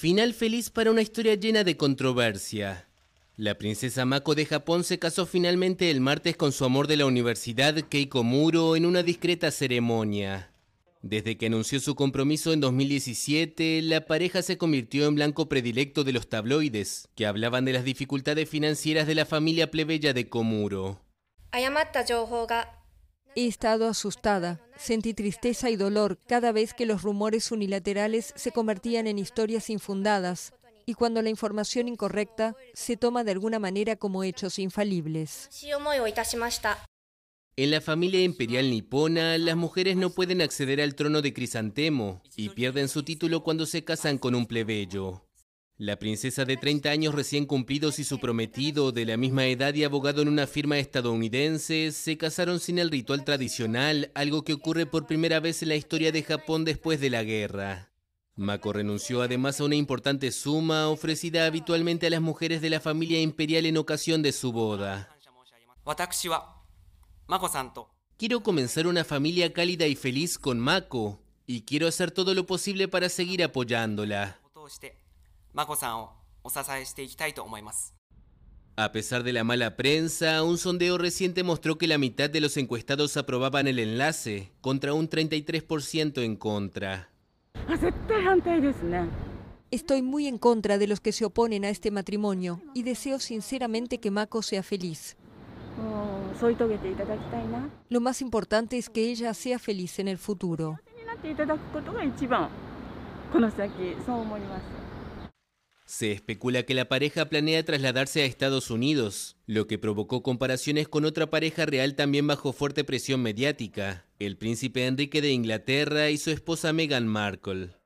Final feliz para una historia llena de controversia. La princesa Mako de Japón se casó finalmente el martes con su amor de la universidad, Keiko Muro, en una discreta ceremonia. Desde que anunció su compromiso en 2017, la pareja se convirtió en blanco predilecto de los tabloides, que hablaban de las dificultades financieras de la familia plebeya de Komuro. He estado asustada, sentí tristeza y dolor cada vez que los rumores unilaterales se convertían en historias infundadas y cuando la información incorrecta se toma de alguna manera como hechos infalibles. En la familia imperial nipona, las mujeres no pueden acceder al trono de Crisantemo y pierden su título cuando se casan con un plebeyo. La princesa de 30 años recién cumplidos y su prometido, de la misma edad y abogado en una firma estadounidense, se casaron sin el ritual tradicional, algo que ocurre por primera vez en la historia de Japón después de la guerra. Mako renunció además a una importante suma ofrecida habitualmente a las mujeres de la familia imperial en ocasión de su boda. Quiero comenzar una familia cálida y feliz con Mako, y quiero hacer todo lo posible para seguir apoyándola. A pesar de la mala prensa, un sondeo reciente mostró que la mitad de los encuestados aprobaban el enlace, contra un 33% en contra. Estoy muy en contra de los que se oponen a este matrimonio y deseo sinceramente que Mako sea feliz. Lo más importante es que ella sea feliz en el futuro. Se especula que la pareja planea trasladarse a Estados Unidos, lo que provocó comparaciones con otra pareja real también bajo fuerte presión mediática, el príncipe Enrique de Inglaterra y su esposa Meghan Markle.